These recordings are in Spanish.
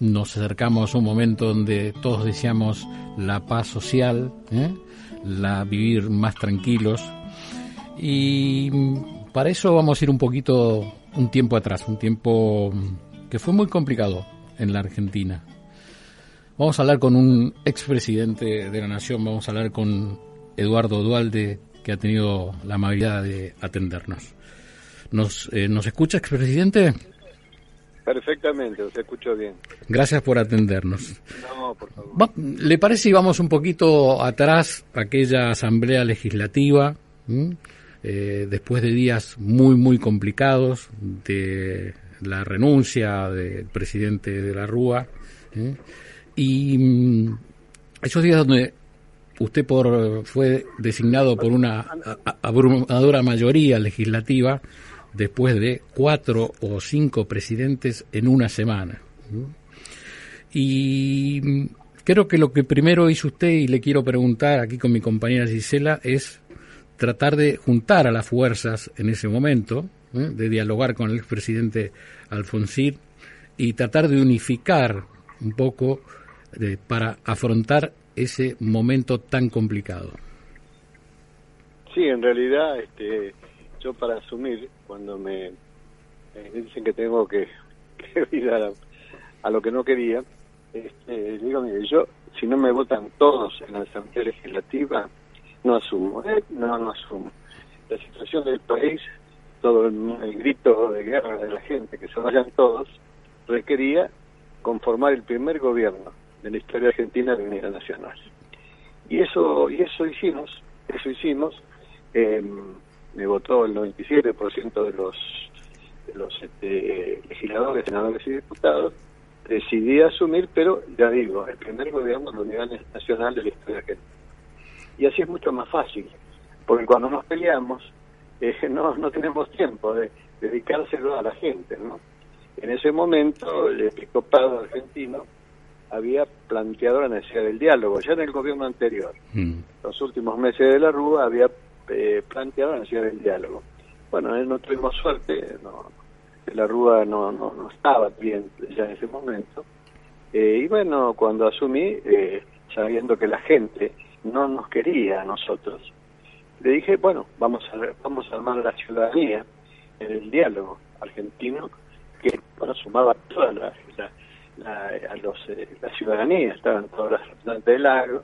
nos acercamos a un momento donde todos deseamos la paz social, ¿eh? la vivir más tranquilos. Y para eso vamos a ir un poquito, un tiempo atrás, un tiempo que fue muy complicado en la Argentina. Vamos a hablar con un expresidente de la Nación, vamos a hablar con Eduardo Dualde, que ha tenido la amabilidad de atendernos. ¿Nos, eh, ¿nos escucha, expresidente? Perfectamente, os escucho bien. Gracias por atendernos. No, por favor. ¿Le parece si vamos un poquito atrás, aquella asamblea legislativa, eh, después de días muy, muy complicados, de la renuncia del presidente de la Rúa, y mm, esos días donde usted por, fue designado por una abrumadora mayoría legislativa, después de cuatro o cinco presidentes en una semana. Y creo que lo que primero hizo usted, y le quiero preguntar aquí con mi compañera Gisela, es tratar de juntar a las fuerzas en ese momento, ¿eh? de dialogar con el expresidente Alfonsín y tratar de unificar un poco eh, para afrontar ese momento tan complicado. Sí, en realidad, este, yo para asumir, cuando me, dicen que tengo que, ir a, lo que no quería, este, digo, mire, yo, si no me votan todos en la Asamblea Legislativa, no asumo, ¿eh? no, no asumo. La situación del país, todo el, grito de guerra de la gente, que se vayan todos, requería conformar el primer gobierno de la historia argentina de unidad nacional. Y eso, y eso hicimos, eso hicimos. Eh, me votó el 97% de los, de los este, legisladores, senadores y diputados, decidí asumir, pero ya digo, el primer gobierno de la unidad nacional de la historia argentina. Y así es mucho más fácil, porque cuando nos peleamos, eh, no, no tenemos tiempo de dedicárselo a la gente, ¿no? En ese momento, el episcopado argentino había planteado la necesidad del diálogo, ya en el gobierno anterior. Mm. Los últimos meses de la Rúa había eh, planteado la necesidad del diálogo. Bueno, no tuvimos suerte, no, la Rúa no, no, no estaba bien ya en ese momento. Eh, y bueno, cuando asumí, eh, sabiendo que la gente no nos quería a nosotros, le dije, bueno, vamos a, vamos a armar la ciudadanía en el diálogo argentino, que bueno, sumaba toda la, a los, eh, la ciudadanía, estaban todas las representantes del agro,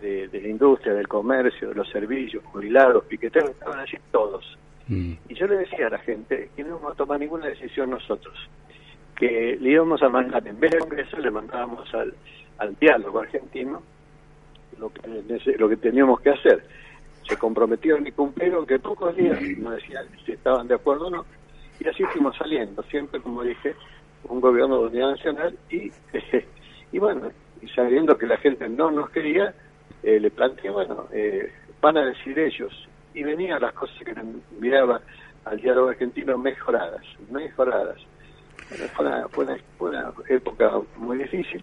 de, la industria, del comercio, de los servicios, jubilados, piqueteros, estaban allí todos. Mm. Y yo le decía a la gente que no íbamos a tomar ninguna decisión nosotros, que le íbamos a mandar, en vez de Congreso, le mandábamos al, al diálogo argentino lo que, lo que teníamos que hacer. Se comprometieron y cumplieron que pocos días nos decían si estaban de acuerdo o no, y así fuimos saliendo, siempre, como dije, un gobierno de unidad nacional y, y bueno, y sabiendo que la gente no nos quería, eh, le planteé, bueno, eh, van a decir ellos, y venían las cosas que miraba al diálogo argentino mejoradas, mejoradas. fue, una, época muy difícil,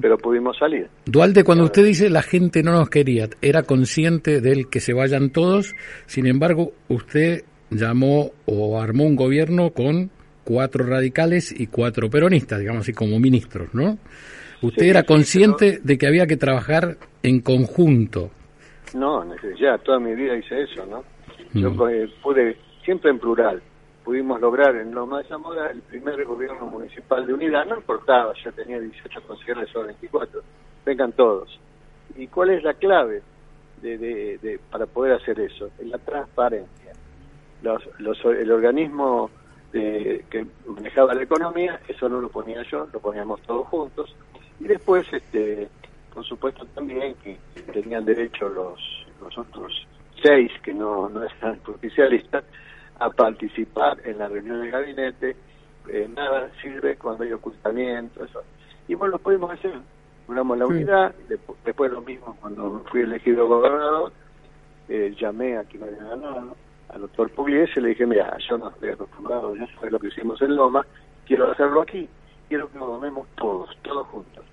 pero pudimos salir. Dualde, cuando usted dice la gente no nos quería, era consciente del que se vayan todos, sin embargo, usted llamó o armó un gobierno con cuatro radicales y cuatro peronistas, digamos así, como ministros, ¿no? Usted era consciente de que había que trabajar en conjunto. No, ya toda mi vida hice eso, ¿no? Yo mm. eh, pude, siempre en plural, pudimos lograr en Loma de Zamora el primer gobierno municipal de unidad, no importaba, ya tenía 18 consejeros o 24, vengan todos. ¿Y cuál es la clave de, de, para poder hacer eso? En la transparencia. Los, los, el organismo que manejaba la economía, eso no lo ponía yo, lo poníamos todos juntos. Y después, este, por supuesto también que tenían derecho los, los otros seis que no, no eran oficialistas a participar en la reunión del gabinete. Eh, nada sirve cuando hay ocultamiento, eso. Y bueno, lo pudimos hacer. Logramos la unidad, después, lo mismo cuando fui elegido gobernador, eh, llamé a quien había ganado, al doctor Pugliese, le dije, mira, yo no estoy acostumbrado, ya sabes lo que hicimos en Loma, quiero hacerlo aquí, quiero que lo tomemos todos, todos juntos.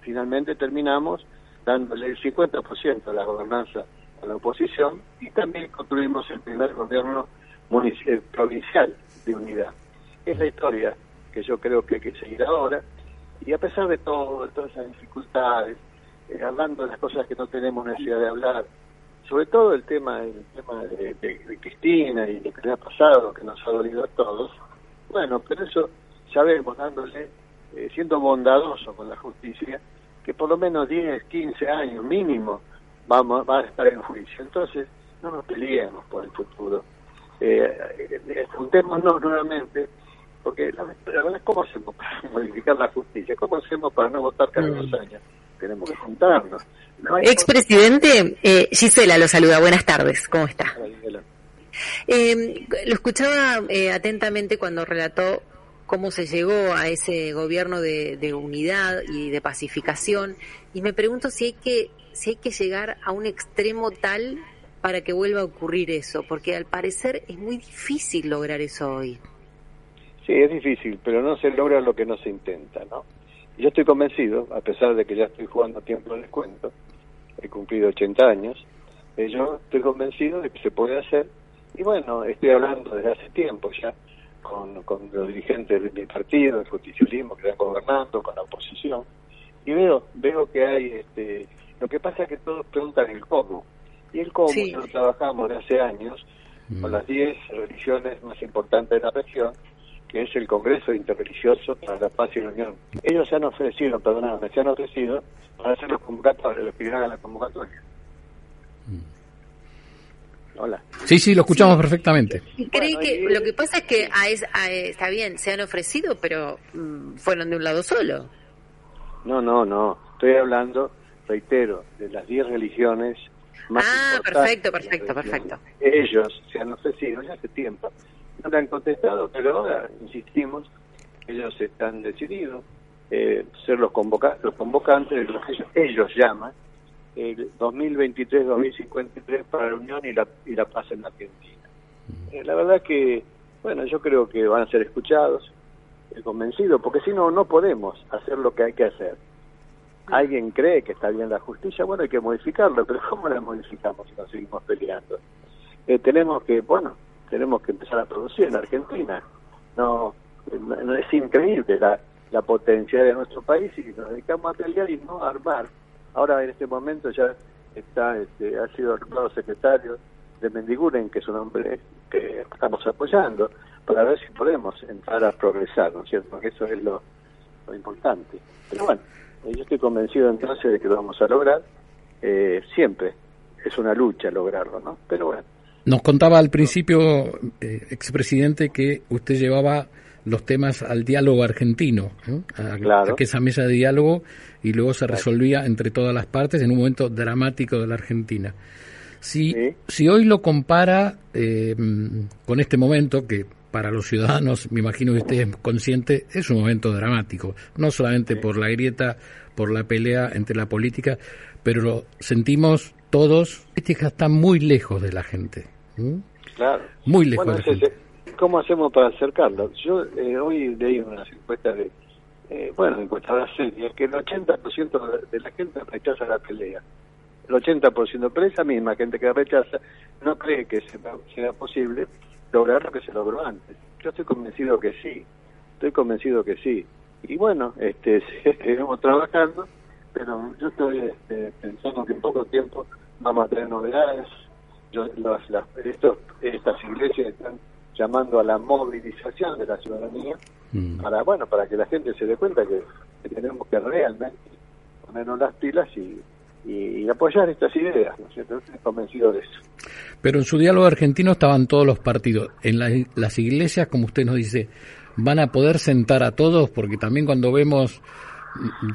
Finalmente terminamos dándole el 50% de la gobernanza a la oposición y también construimos el primer gobierno eh, provincial de unidad. Es la historia que yo creo que hay que seguir ahora Y a pesar de todo, de todas esas dificultades, eh, hablando de las cosas que no tenemos necesidad de hablar, sobre todo el tema, el tema de, Cristina y lo que le ha pasado, que nos ha dolido a todos, bueno, pero eso sabemos, dándole, eh, siendo bondadoso con la justicia, que por lo menos 10, 15 años mínimo vamos, va a estar en juicio. Entonces, no nos peleemos por el futuro. Eh, eh juntémonos nuevamente, porque la, verdad es cómo hacemos para modificar la justicia, cómo hacemos para no votar cada dos años. Tenemos que juntarnos. Expresidente, eh, Gisela lo saluda, buenas tardes, ¿cómo está? Eh, lo escuchaba eh, atentamente cuando relató cómo se llegó a ese gobierno de, de, unidad y de pacificación y me pregunto si hay que si hay que llegar a un extremo tal para que vuelva a ocurrir eso, porque al parecer es muy difícil lograr eso hoy. Sí, es difícil, pero no se logra lo que no se intenta, ¿no? Yo estoy convencido, a pesar de que ya estoy jugando tiempo en descuento, he cumplido 80 años, eh, yo estoy convencido de que se puede hacer. Y bueno, estoy hablando desde hace tiempo ya con, con los dirigentes de mi partido, del justicialismo, que están gobernando, con la oposición, y veo veo que hay, este lo que pasa es que todos preguntan el cómo. Y el cómo lo trabajamos de hace años con mm. las 10 religiones más importantes de la región, que es el Congreso Interreligioso para la Paz y la Unión. Ellos se han ofrecido, perdóname, se han ofrecido para hacer los convocatorios, los que a la convocatoria. Mm. Hola. Sí, sí, lo escuchamos perfectamente. ¿Cree que lo que pasa es que a está bien, se han ofrecido, pero mm, fueron de un lado solo? No, no, no. Estoy hablando, reitero, de las 10 religiones más Ah, perfecto, perfecto, perfecto. Ellos se han ofrecido ya hace tiempo. No le han contestado, pero ahora insistimos, ellos están decididos eh, ser los, convoca los convocantes de lo que ellos, llaman el 2023-2053 para la Unión y la, y la paz en Argentina. Eh, la verdad que, bueno, yo creo que van a ser escuchados, eh, convencidos, porque si no, no podemos hacer lo que hay que hacer. Alguien cree que está bien la justicia, bueno, hay que modificarlo, pero ¿cómo la modificamos si nos seguimos peleando? Eh, tenemos que, bueno, tenemos que empezar a producir en Argentina. No, no es increíble la, la potencia de nuestro país y nos dedicamos a pelear y no a armar. Ahora en este momento ya está este, ha sido nombrado secretario de Mendiguren, que es un hombre que estamos apoyando, para ver si podemos entrar a progresar, ¿no es cierto? Porque eso es lo, importante. Pero bueno, eh, yo estoy convencido entonces de que lo vamos a lograr. Eh, siempre es una lucha lograrlo, ¿no? Pero bueno. Nos contaba al principio, eh, expresidente, que usted llevaba los temas al diálogo argentino, a, que esa mesa de diálogo y luego se resolvía entre todas las partes en un momento dramático de la Argentina. Si, si hoy lo compara eh, con este momento, que para los ciudadanos, me imagino que usted es consciente, es un momento dramático, no solamente por la grieta, por la pelea entre la política, pero lo sentimos todos, que está muy lejos de la gente. Claro. Muy lejos de la gente. ¿Cómo hacemos para acercarlo? Yo eh, hoy leí unas encuestas de, eh, bueno, encuestas serias, que el 80% de la gente rechaza la pelea. El 80%, pero esa misma gente que rechaza no cree que sea, posible lograr lo que se logró antes. Yo estoy convencido que sí, estoy convencido que sí. Y bueno, este, seguimos trabajando, pero yo estoy este, pensando que en poco tiempo vamos a tener novedades. Yo, las, estos, estas iglesias están llamando a la movilización de la ciudadanía mm. para bueno para que la gente se dé cuenta que, tenemos que realmente ponernos las pilas y, y, apoyar estas ideas, ¿no es cierto? Estoy convencido de eso. Pero en su diálogo argentino estaban todos los partidos. En las iglesias, como usted nos dice, van a poder sentar a todos, porque también cuando vemos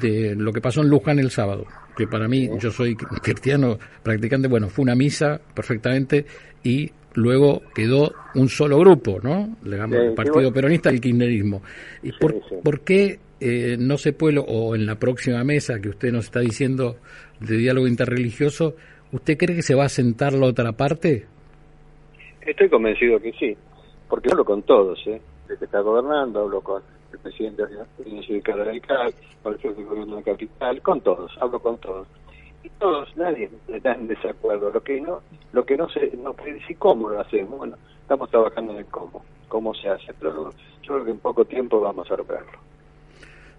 de lo que pasó en Luján el sábado, que para mí, yo soy cristiano practicante, bueno, fue una misa perfectamente y luego quedó un solo grupo, ¿no? el Partido Peronista y el Kirchnerismo. ¿Y por, qué eh, no se puede, o en la próxima mesa que usted nos está diciendo de diálogo interreligioso, ¿usted cree que se va a sentar la otra parte? Estoy convencido que sí, porque hablo con todos, ¿eh? El que está gobernando, hablo con el presidente de la Sindicato Radical, con el gobierno de la capital, con todos, hablo con todos todos, nadie está en desacuerdo. Lo que no, lo que no se, no puede decir cómo lo hacemos. Bueno, estamos trabajando en el cómo, cómo se hace, pero yo creo que en poco tiempo vamos a lograrlo.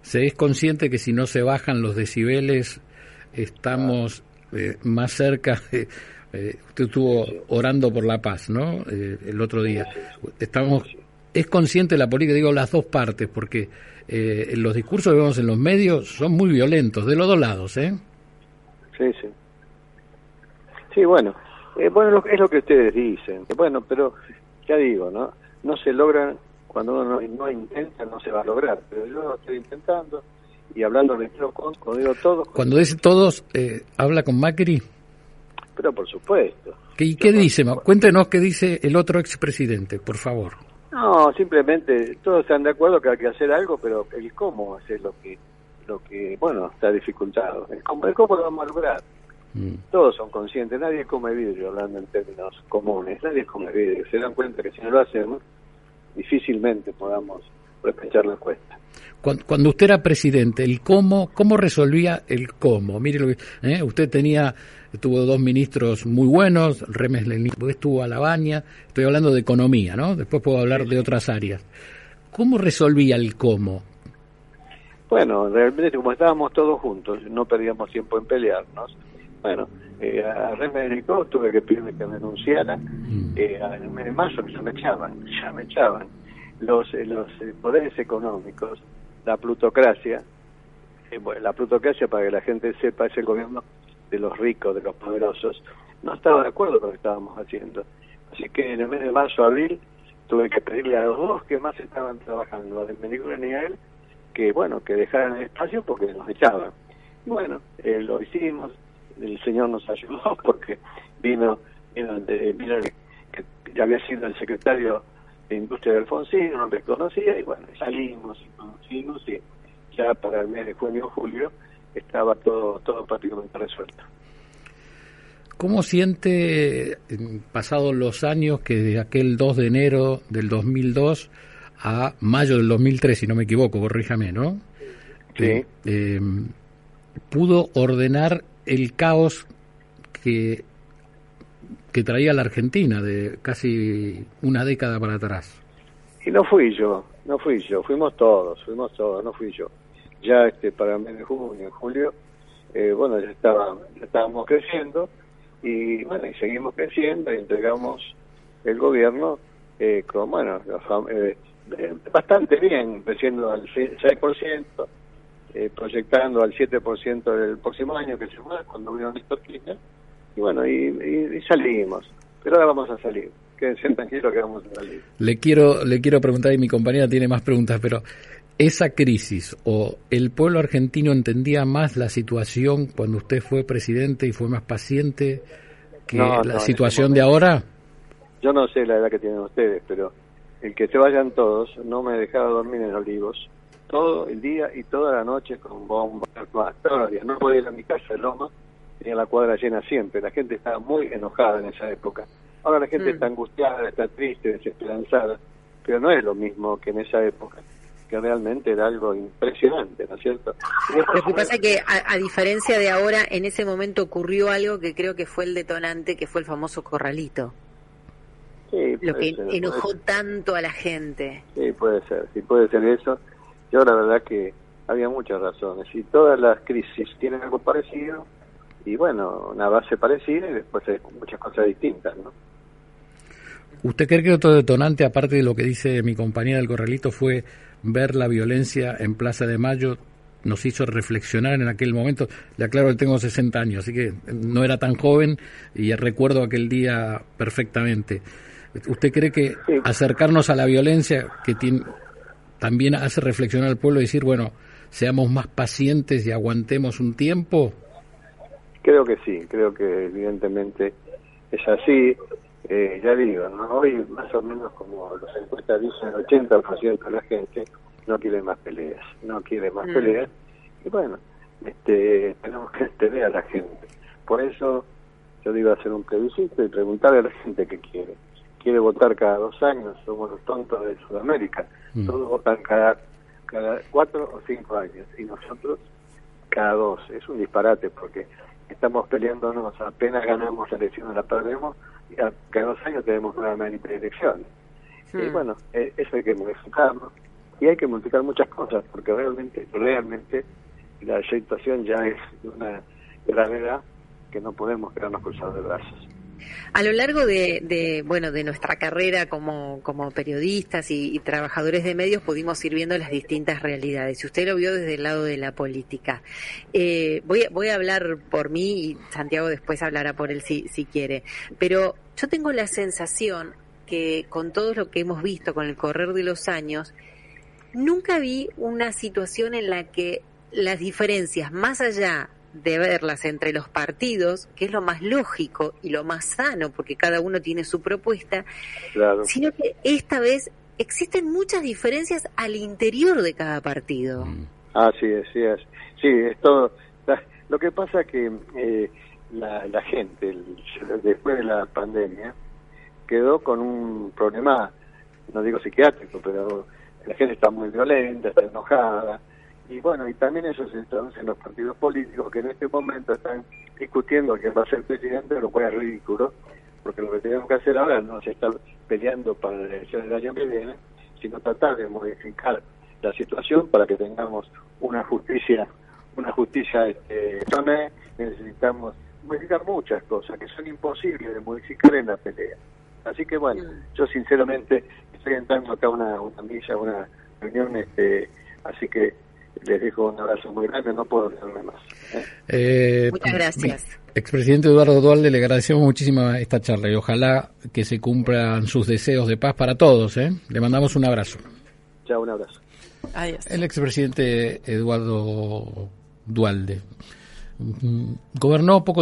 se es consciente que si no se bajan los decibeles, estamos eh, más cerca. Eh, usted estuvo orando por la paz, ¿no? Eh, el otro día. Estamos. Es consciente la política, digo las dos partes, porque los discursos que vemos en los medios son muy violentos, de los dos lados, ¿eh? Sí, sí. Sí, bueno. bueno, es lo que ustedes dicen. Bueno, pero ya digo, ¿no? No se logran cuando uno no, intenta no se va a lograr, pero yo lo estoy intentando y hablando de con, cuando digo todos... Cuando dice todos, eh, ¿habla con Macri? Pero por supuesto. ¿Y qué dice? Cuéntenos qué dice el otro expresidente, por favor. No, simplemente todos están de acuerdo que hay que hacer algo, pero el cómo hacer lo que, lo que bueno, está dificultado. El cómo, el cómo lo vamos a lograr. Mm. Todos son conscientes, nadie come vidrio, hablando en términos comunes, nadie come vidrio. Se dan cuenta que si no lo hacemos, difícilmente podamos respechar la cuesta. Cuando, usted era presidente, el cómo, ¿cómo resolvía el cómo? Mire, lo que, ¿eh? usted tenía, tuvo dos ministros muy buenos, Remes estuvo a la baña, estoy hablando de economía, ¿no? Después puedo hablar de otras áreas. ¿Cómo resolvía el cómo? Bueno, realmente como estábamos todos juntos, no perdíamos tiempo en pelearnos. Bueno, eh, a Remes tuve que pedirme que me denunciara. Mm. Eh, en el mes de marzo ya me echaban, ya me echaban. Los, eh, los eh, poderes económicos, la plutocracia, bueno, la plutocracia para que la gente sepa es el gobierno de los ricos, de los poderosos, no estaba de acuerdo con lo que estábamos haciendo. Así que en el mes de marzo, abril, tuve que pedirle a los dos que más estaban trabajando, a Domenico y a él, que bueno, que dejaran el espacio porque nos echaban. Y bueno, lo hicimos, el Señor nos ayudó porque vino, vino, que ya había sido el secretario de Industria de Alfonsín, no me conocía y bueno, salimos y conocimos y ya para el mes de junio o julio estaba todo, todo prácticamente resuelto. ¿Cómo siente, pasados los años, que de aquel 2 de enero del 2002 a mayo del 2003, si no me equivoco, corríjame, ¿no? Sí. Eh, eh, pudo ordenar el caos que, que traía la Argentina de casi una década para atrás. Y no fui yo, no fui yo, fuimos todos, fuimos todos, no fui yo. Ya este para el mes de junio, en julio, eh, bueno, ya, estaba, ya estábamos creciendo y bueno, y seguimos creciendo y entregamos el gobierno eh, con, bueno, eh, bastante bien, creciendo al 6%, eh, proyectando al 7% del próximo año, que se fue cuando vino Néstor Kirchner, y bueno, y, salimos. Pero ahora vamos a salir. Quédense tranquilos que vamos a salir. Le quiero, le quiero preguntar, y mi compañera tiene más preguntas, pero esa crisis o el pueblo argentino entendía más la situación cuando usted fue presidente y fue más paciente que la situación de ahora? Yo no sé la edad que tienen ustedes, pero el que se vayan todos no me dejaba dormir en Olivos todo el día y toda la noche con bombas, todos los días. No podía ir a mi casa de Loma, tenía la cuadra llena siempre. La gente estaba muy enojada en esa época. Ahora la gente mm. está angustiada, está triste, desesperanzada, pero no es lo mismo que en esa época que realmente era algo impresionante, ¿no es cierto? Lo que pasa es que, a, diferencia de ahora, en ese momento ocurrió algo que creo que fue el detonante, que fue el famoso corralito. Sí, lo que enojó tanto a la gente. Sí, puede ser, sí puede ser eso. Yo la verdad que había muchas razones y todas las crisis tienen algo parecido y bueno, una base parecida y después hay muchas cosas distintas, ¿no? ¿Usted cree que otro detonante, aparte de lo que dice mi compañera del Corralito, fue ver la violencia en Plaza de Mayo? Nos hizo reflexionar en aquel momento. Le aclaro que tengo 60 años, así que no era tan joven y recuerdo aquel día perfectamente. ¿Usted cree que acercarnos a la violencia que tiene, también hace reflexionar al pueblo y decir, bueno, seamos más pacientes y aguantemos un tiempo? Creo que sí, creo que evidentemente es así. Eh, ya digo, ¿no? hoy más o menos como los encuestas dicen, el 80% de la gente no quiere más peleas, no quiere más mm. peleas. Y bueno, este, tenemos que entender a la gente. Por eso yo digo hacer un plebiscito y preguntarle a la gente qué quiere quiere votar cada dos años, somos los tontos de Sudamérica, mm. todos votan cada, cada cuatro o cinco años y nosotros cada dos. Es un disparate porque estamos peleándonos, apenas ganamos la elección la perdemos y cada dos años tenemos nuevamente elecciones. Y bueno, eh, eso hay que modificarlo, y hay que modificar muchas cosas, porque realmente, realmente la situación ya es de una gravedad que no podemos quedarnos cruzados de brazos. A lo largo de, bueno de nuestra carrera como, como periodistas y, trabajadores de medios pudimos ir viendo las distintas realidades. Usted lo vio desde el lado de la política. Eh, voy, voy a hablar por mí y Santiago después hablará por él si, si quiere. Pero yo tengo la sensación que con todo lo que hemos visto con el correr de los años, nunca vi una situación en la que las diferencias, más allá de verlas entre los partidos, que es lo más lógico y lo más sano, porque cada uno tiene su propuesta, sino que esta vez existen muchas diferencias al interior de cada partido. Ah, sí, sí, es. Sí, es todo. lo que pasa que eh, la, la gente, después de la pandemia, quedó con un problema, no digo psiquiátrico, pero la gente está muy violenta, está enojada, y bueno, y también eso se traduce en los partidos políticos que en este momento están discutiendo quién va a ser presidente, lo cual es ridículo, porque lo que tenemos que hacer ahora no es estar peleando para la elección del año que viene, sino tratar de modificar la situación para que tengamos una justicia, una justicia este, necesitamos modificar muchas cosas que son imposibles de modificar en la pelea. Así que bueno, yo sinceramente estoy entrando acá a una, una milla, una reunión, este, así que les dejo un abrazo muy grande, no puedo hacerme más. ¿eh? Eh, Muchas gracias. Expresidente Eduardo Dualde, le agradecemos muchísimo esta charla y ojalá que se cumplan sus deseos de paz para todos. ¿eh? Le mandamos un abrazo. Chao, un abrazo. Adiós. El expresidente Eduardo Dualde mm, gobernó poco